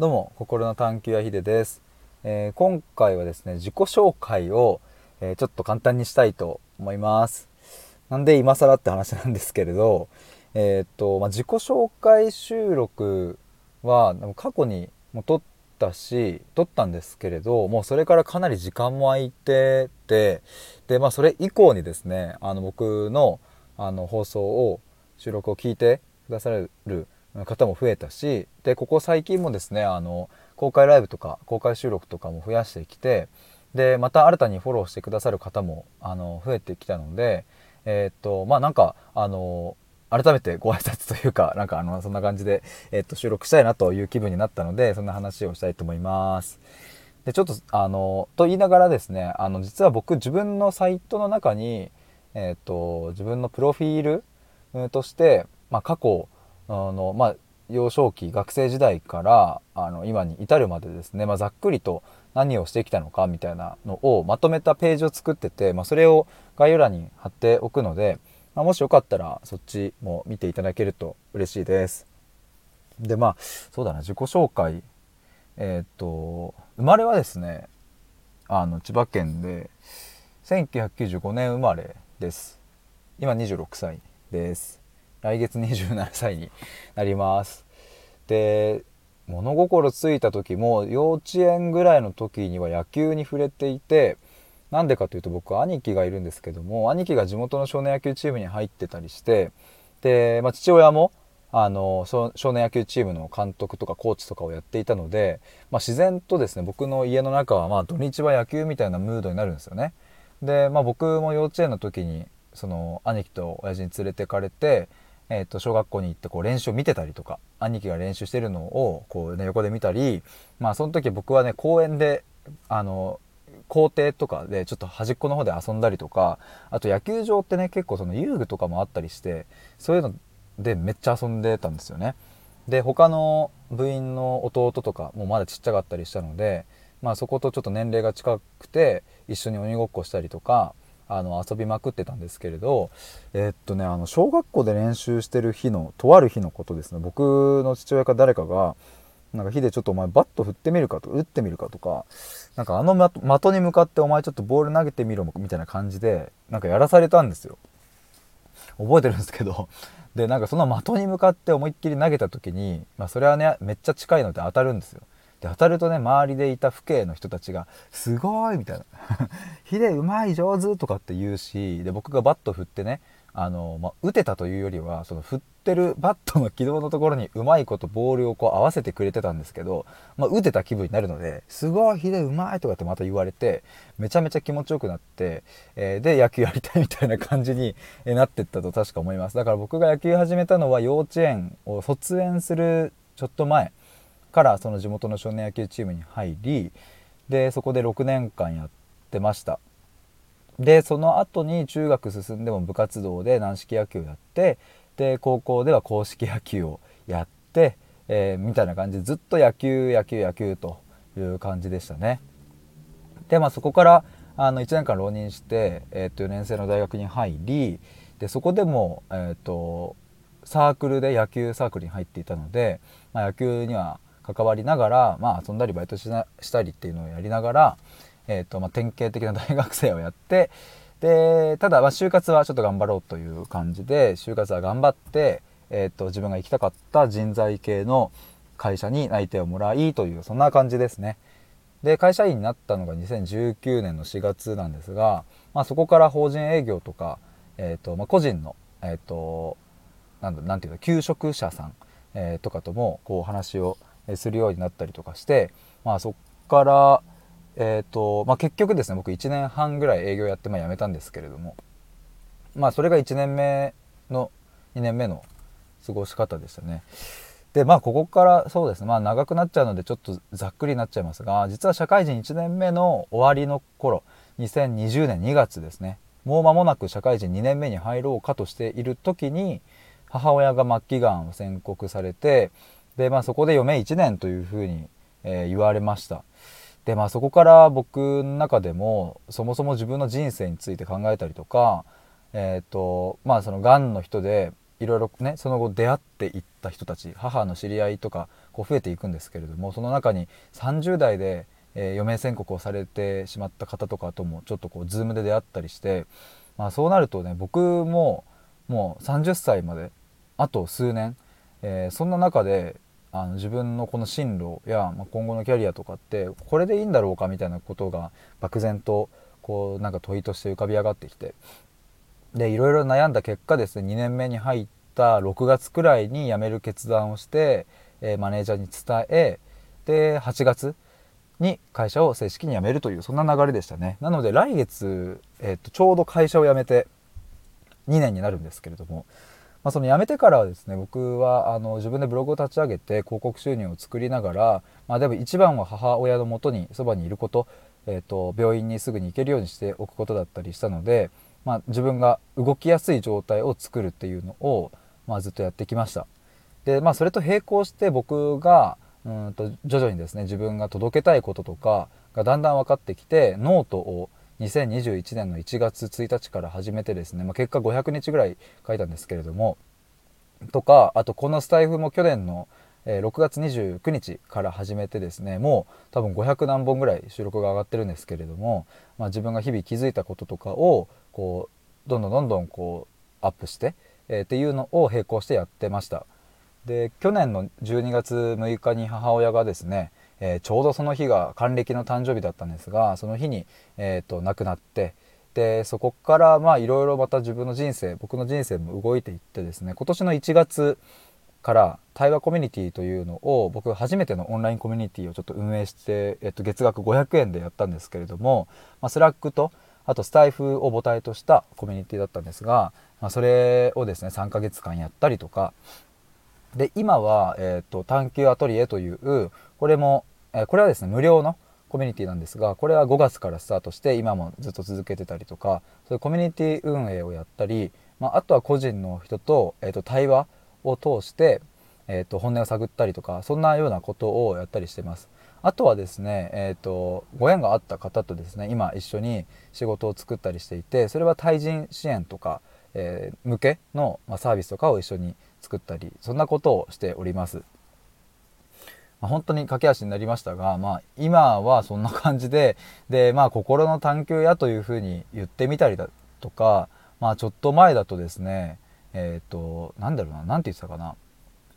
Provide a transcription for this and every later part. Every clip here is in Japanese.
どうも心の探求やひでです、えー、今回はですね自己紹介を、えー、ちょっと簡単にしたいと思います。なんで今更って話なんですけれどえー、っと、まあ、自己紹介収録は過去にも撮ったし撮ったんですけれどもうそれからかなり時間も空いててでまあそれ以降にですねあの僕のあの放送を収録を聞いてくださる方も増えたしでここ最近もですねあの公開ライブとか公開収録とかも増やしてきてでまた新たにフォローしてくださる方もあの増えてきたのでえー、っとまあなんかあの改めてご挨拶というかなんかあのそんな感じで、えー、っと収録したいなという気分になったのでそんな話をしたいと思います。でちょっとあのと言いながらですねあの実は僕自分のサイトの中に、えー、っと自分のプロフィールとして、まあ、過去あの、まあ、幼少期学生時代からあの今に至るまでですね、まあ、ざっくりと何をしてきたのかみたいなのをまとめたページを作ってて、まあ、それを概要欄に貼っておくので、まあ、もしよかったらそっちも見ていただけると嬉しいです。でまあそうだな自己紹介。えー、っと生まれはですねあの千葉県で1995年生まれです。今26歳です。来月27歳になりますで物心ついた時も幼稚園ぐらいの時には野球に触れていてなんでかというと僕兄貴がいるんですけども兄貴が地元の少年野球チームに入ってたりしてで、まあ、父親もあの少年野球チームの監督とかコーチとかをやっていたので、まあ、自然とですね僕の家の中はまあ土日は野球みたいなムードになるんですよね。で、まあ、僕も幼稚園の時にその兄貴と親父に連れてかれて、えー、と小学校に行ってこう練習を見てたりとか兄貴が練習してるのをこう、ね、横で見たり、まあ、その時僕はね公園であの校庭とかでちょっと端っこの方で遊んだりとかあと野球場ってね結構その遊具とかもあったりしてそういうのでめっちゃ遊んでたんですよね。で他の部員の弟とかもまだちっちゃかったりしたので、まあ、そことちょっと年齢が近くて一緒に鬼ごっこしたりとかあの遊びまくってたんですけれどえー、っとねあの小学校で練習してる日のとある日のことですね。僕の父親か誰かがなんか火でちょっとお前バット振ってみるかと打ってみるかとかなんかあの的に向かってお前ちょっとボール投げてみろみたいな感じでなんかやらされたんですよ。覚えてるんですけど。でなんかその的に向かって思いっきり投げた時にまあそれはねめっちゃ近いので当たるんですよ。で当たるとね周りでいた父兄の人たちが「すごい!」みたいな「ヒデうまい上手!」とかって言うしで僕がバット振ってねあの、まあ、打てたというよりはその振ってるバットの軌道のところにうまいことボールをこう合わせてくれてたんですけど、まあ、打てた気分になるので「すごいヒデうまい!」とかってまた言われてめちゃめちゃ気持ちよくなって、えー、で野球やりたいみたいな感じになってったと確か思いますだから僕が野球始めたのは幼稚園を卒園するちょっと前からその地元の少年野球チームに入りでそこで6年間やってました。でその後に中学進んでも部活動で軟式野球をやってで高校では硬式野球をやって、えー、みたいな感じでずっと野球野球野球という感じでしたね。でまあそこからあの1年間浪人して、えー、と4年生の大学に入りでそこでも、えーとサークルで野球サークルに入っていたので、まあ、野球には関わりながら、まあ、遊んだりバイトしなしたりっていうのをやりながら、えーとまあ、典型的な大学生をやってでただ、ま、就活はちょっと頑張ろうという感じで就活は頑張って、えーと、自分が行きたかった人材系の会社に内定をもらいというそんな感じですね。で会社員になったのが2019年の4月なんですが、まあ、そこから法人営業とか、えーとまあ、個人の、えーと、なんだなんていうか求職者さん、えー、とかともこう話をするようになったりとかして、まあ、そこから、えーとまあ、結局ですね僕1年半ぐらい営業やってまあ辞めたんですけれども、まあ、それが1年目の2年目の過ごし方でしたね。でまあここからそうですねまあ長くなっちゃうのでちょっとざっくりになっちゃいますが実は社会人1年目の終わりの頃2020年2月ですねもう間もなく社会人2年目に入ろうかとしている時に母親が末期がんを宣告されてで、まあ、そこで余命1年というふうに、えー、言われました。でまあそこから僕の中でもそもそも自分の人生について考えたりとかえっ、ー、とまあそのがんの人でいろいろねその後出会っていった人たち母の知り合いとかこう増えていくんですけれどもその中に30代で、えー、余命宣告をされてしまった方とかともちょっとこう Zoom で出会ったりして、まあ、そうなるとね僕ももう30歳まであと数年、えー、そんな中であの自分のこの進路や、ま、今後のキャリアとかってこれでいいんだろうかみたいなことが漠然とこうなんか問いとして浮かび上がってきて。でいろいろ悩んだ結果ですね2年目に入った6月くらいに辞める決断をして、えー、マネージャーに伝えで8月に会社を正式に辞めるというそんな流れでしたね。なので来月、えー、とちょうど会社を辞めて2年になるんですけれどもまあ、その辞めてからはですね僕はあの自分でブログを立ち上げて広告収入を作りながら、まあ、でも一番は母親のもとにそばにいること,、えーと、病院にすぐに行けるようにしておくことだったりしたので、まあ、自分が動きやすい状態を作るっていうのを、まあ、ずっとやってきました。でまあ、それと並行して僕がうんと徐々にですね自分が届けたいこととかがだんだん分かってきてノートを2021年の1月1日から始めてですね、まあ、結果500日ぐらい書いたんですけれどもとかあとこのスタイフも去年の6月29日から始めてですねもう多分500何本ぐらい収録が上がってるんですけれども、まあ、自分が日々気づいたこととかをこうどんどんどんどんこうアップして、えー、っていうのを並行してやってました。で去年の12月6日に母親がですねえー、ちょうどその日が還暦の誕生日だったんですがその日に、えーと、亡くなってでそこからまあいろいろまた自分の人生僕の人生も動いていってですね今年の1月から対話コミュニティというのを僕初めてのオンラインコミュニティをちょっと運営して、えっと、月額500円でやったんですけれども、まあ、 Slack とあとスタイフを母体としたコミュニティだったんですが、まあ、それをですね3ヶ月間やったりとかで今は、えーと探求アトリエというこれもえこれはですね無料のコミュニティなんですがこれは5月からスタートして今もずっと続けてたりとかそういうコミュニティ運営をやったり、まあ、あとは個人の人と,、えー、と対話を通して、えー、と本音を探ったりとかそんなようなことをやったりしてます。あとはですね、えーと、ご縁があった方とですね今一緒に仕事を作ったりしていてそれは対人支援とか、えー、向けの、まサービスとかを一緒に作ったりそんなことをしております。まあ、本当に駆け足になりましたが、まあ、今はそんな感じでで、まあ、心の探求やというふうに言ってみたりだとか、まあ、ちょっと前だとですねえっ、ー、となんだろうな何て言ってたかな。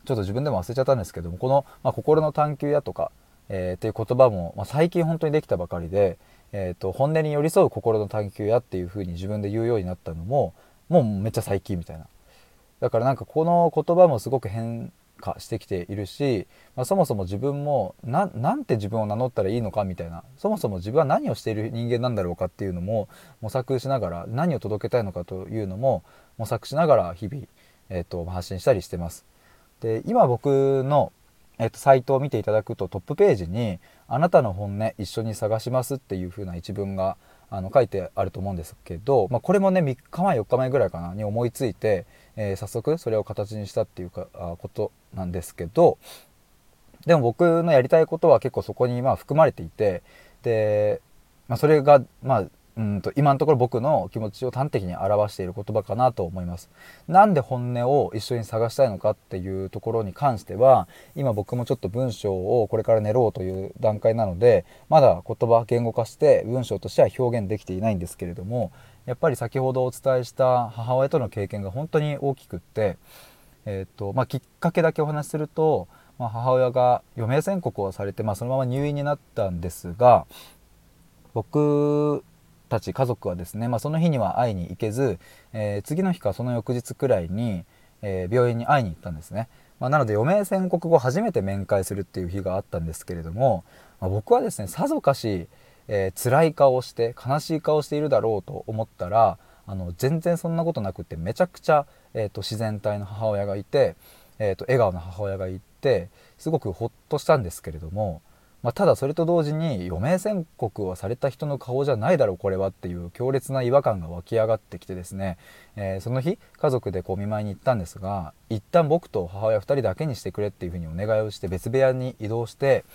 ちょっと自分でも忘れちゃったんですけどもこの、まあ、心の探求やとか、えー、っていう言葉も、まあ、最近本当にできたばかりで、えーと、本音に寄り添う心の探求やっていうふうに自分で言うようになったのももうめっちゃ最近みたいな。だからなんかこの言葉もすごく変化してきているし、まあ、そもそも自分もななんて自分を名乗ったらいいのかみたいなそもそも自分は何をしている人間なんだろうかっていうのも模索しながら何を届けたいのかというのも模索しながら日々、えーと、発信したりしてます。で今僕のえっと、サイトを見ていただくとトップページに「あなたの本音一緒に探します」っていう風な一文があの書いてあると思うんですけど、まあ、これもね3日前4日前ぐらいかなに思いついて、えー、早速それを形にしたっていうかあことなんですけどでも僕のやりたいことは結構そこにまあ含まれていてで、まあ、それがまあうんと今のところ僕の気持ちを端的に表している言葉かなと思います。なんで本音を一緒に探したいのかっていうところに関しては今僕もちょっと文章をこれから練ろうという段階なのでまだ言葉言語化して文章としては表現できていないんですけれどもやっぱり先ほどお伝えした母親との経験が本当に大きくって、えーとまあ、きっかけだけお話しすると、まあ、母親が余命宣告をされて、まあ、そのまま入院になったんですが僕たち家族はですね、まあ、その日には会いに行けず、えー、次の日かその翌日くらいに、えー、病院に会いに行ったんですね、まあ、なので余命宣告後初めて面会するっていう日があったんですけれども、まあ、僕はですねさぞかし、えー、辛い顔をして悲しい顔をしているだろうと思ったらあの全然そんなことなくてめちゃくちゃ、えーと、自然体の母親がいて、えーと笑顔の母親がいてすごくほっとしたんですけれどもまあ、ただそれと同時に余命宣告はされた人の顔じゃないだろうこれはっていう強烈な違和感が湧き上がってきてですね、えー、その日家族でこう見舞いに行ったんですが一旦僕と母親2人だけにしてくれっていうふうにお願いをして別部屋に移動して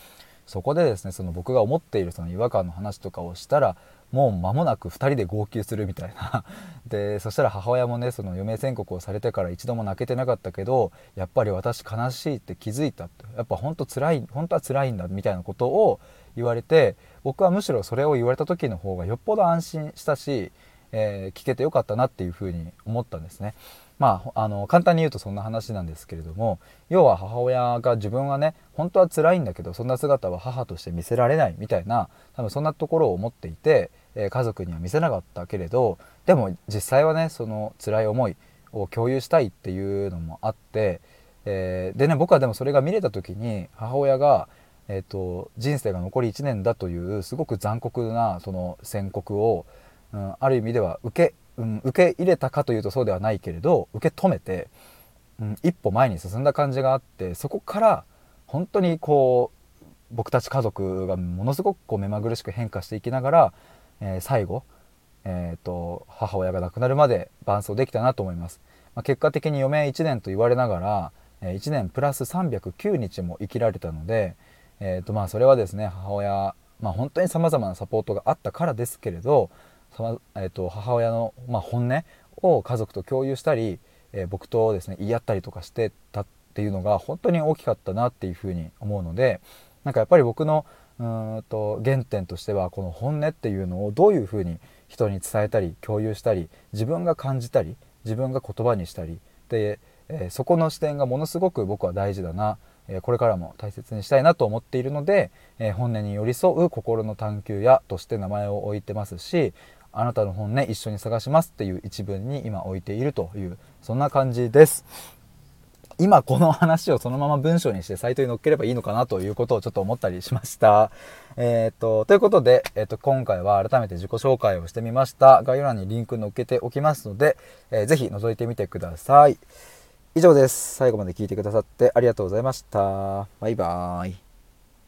そこでですねその僕が思っているその違和感の話とかをしたらもう間もなく2人で号泣するみたいな。でそしたら母親もねその余命宣告をされてから一度も泣けてなかったけどやっぱり私悲しいって気づいたって。やっぱ本当辛い本当は辛いんだみたいなことを言われて僕はむしろそれを言われた時の方がよっぽど安心したし、えー、聞けてよかったなっていうふうに思ったんですね。まあ、あの簡単に言うとそんな話なんですけれども要は母親が自分はね本当は辛いんだけどそんな姿は母として見せられないみたいな多分そんなところを思っていて、えー、家族には見せなかったけれどでも実際はねその辛い思いを共有したいっていうのもあって、えー、でね僕はでもそれが見れた時に母親が、えーと、人生が残り1年だというすごく残酷なその宣告を、うん、ある意味では受けうん、受け入れたかというとそうではないけれど受け止めて、うん、一歩前に進んだ感じがあってそこから本当にこう僕たち家族がものすごくこう目まぐるしく変化していきながら、えー、最後、えーと、母親が亡くなるまで伴走できたなと思います。まあ、結果的に余命1年と言われながら、えー、1年プラス309日も生きられたので、えーとまあ、それはですね母親、まあ、本当にさまざまなサポートがあったからですけれどえーと、母親の、まあ、本音を家族と共有したり、えー、僕とですね言い合ったりとかしてたっていうのが本当に大きかったなっていうふうに思うのでなんかやっぱり僕のうんと原点としてはこの本音っていうのをどういうふうに人に伝えたり共有したり自分が感じたり自分が言葉にしたりで、えー、そこの視点がものすごく僕は大事だなえこれからも大切にしたいなと思っているので、え本音に寄り添う心の探求屋として名前を置いてますしあなたの本音一緒に探しますっていう一文に今置いているというそんな感じです今この話をそのまま文章にしてサイトに載っければいいのかなということをちょっと思ったりしました。えっ、と、ということで、えっ、と、今回は改めて自己紹介をしてみました。概要欄にリンク載っけておきますので、えー、ぜひ覗いてみてください。以上です。最後まで聞いてくださってありがとうございました。バイバーイ。